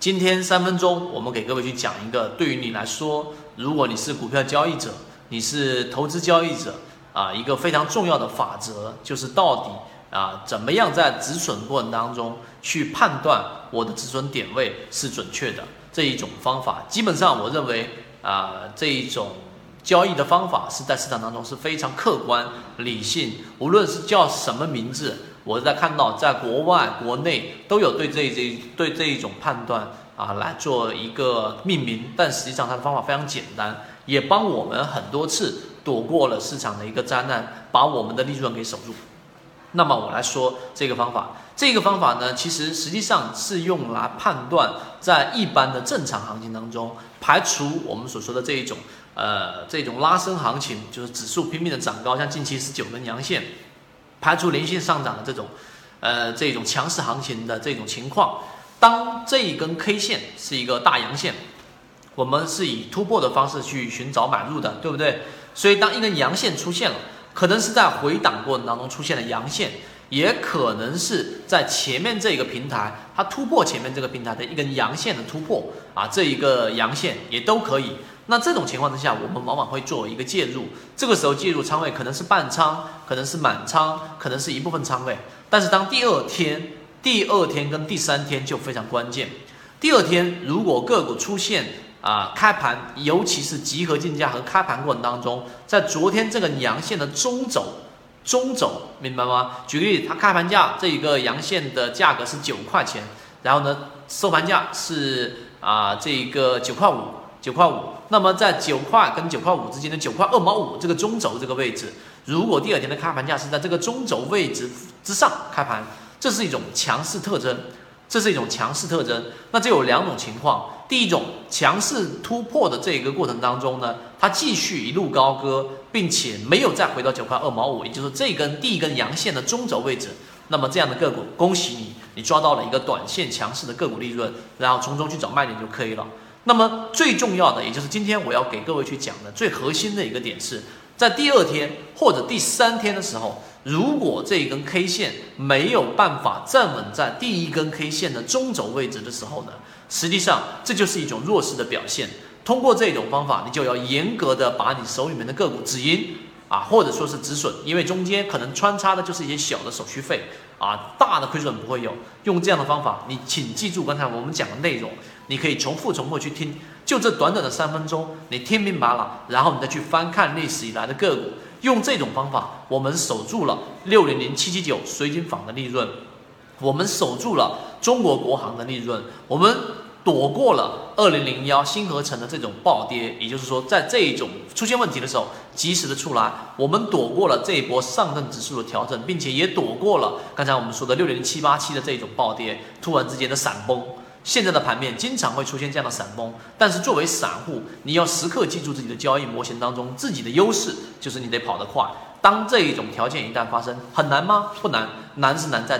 今天三分钟，我们给各位去讲一个，对于你来说，如果你是股票交易者，你是投资交易者啊，一个非常重要的法则，就是到底啊，怎么样在止损过程当中去判断我的止损点位是准确的这一种方法。基本上，我认为啊，这一种交易的方法是在市场当中是非常客观、理性，无论是叫什么名字。我在看到，在国外、国内都有对这这对这一种判断啊来做一个命名，但实际上它的方法非常简单，也帮我们很多次躲过了市场的一个灾难，把我们的利润给守住。那么我来说这个方法，这个方法呢，其实实际上是用来判断在一般的正常行情当中，排除我们所说的这一种呃这种拉升行情，就是指数拼命的涨高，像近期是九根阳线。排除连续上涨的这种，呃，这种强势行情的这种情况，当这一根 K 线是一个大阳线，我们是以突破的方式去寻找买入的，对不对？所以当一根阳线出现了，可能是在回档过程当中出现了阳线，也可能是在前面这个平台它突破前面这个平台的一根阳线的突破啊，这一个阳线也都可以。那这种情况之下，我们往往会做一个介入。这个时候介入仓位可能是半仓，可能是满仓，可能是一部分仓位。但是当第二天、第二天跟第三天就非常关键。第二天如果个股出现啊开盘，尤其是集合竞价和开盘过程当中，在昨天这个阳线的中轴，中轴明白吗？举个例子，它开盘价这一个阳线的价格是九块钱，然后呢收盘价是啊这一个九块五，九块五。那么在九块跟九块五之间的九块二毛五这个中轴这个位置，如果第二天的开盘价是在这个中轴位置之上开盘，这是一种强势特征，这是一种强势特征。那这有两种情况，第一种强势突破的这一个过程当中呢，它继续一路高歌，并且没有再回到九块二毛五，也就是这根第一根阳线的中轴位置。那么这样的个股，恭喜你，你抓到了一个短线强势的个股利润，然后从中去找卖点就可以了。那么最重要的，也就是今天我要给各位去讲的最核心的一个点是，在第二天或者第三天的时候，如果这一根 K 线没有办法站稳在第一根 K 线的中轴位置的时候呢，实际上这就是一种弱势的表现。通过这种方法，你就要严格的把你手里面的个股止盈啊，或者说是止损，因为中间可能穿插的就是一些小的手续费啊，大的亏损不会有。用这样的方法，你请记住刚才我们讲的内容。你可以重复重复去听，就这短短的三分钟，你听明白了，然后你再去翻看历史以来的个股，用这种方法，我们守住了六零零七七九水晶坊的利润，我们守住了中国国航的利润，我们躲过了二零零幺新合成的这种暴跌，也就是说，在这一种出现问题的时候，及时的出来，我们躲过了这一波上证指数的调整，并且也躲过了刚才我们说的六零零七八七的这种暴跌，突然之间的闪崩。现在的盘面经常会出现这样的闪崩，但是作为散户，你要时刻记住自己的交易模型当中自己的优势，就是你得跑得快。当这一种条件一旦发生，很难吗？不难，难是难在。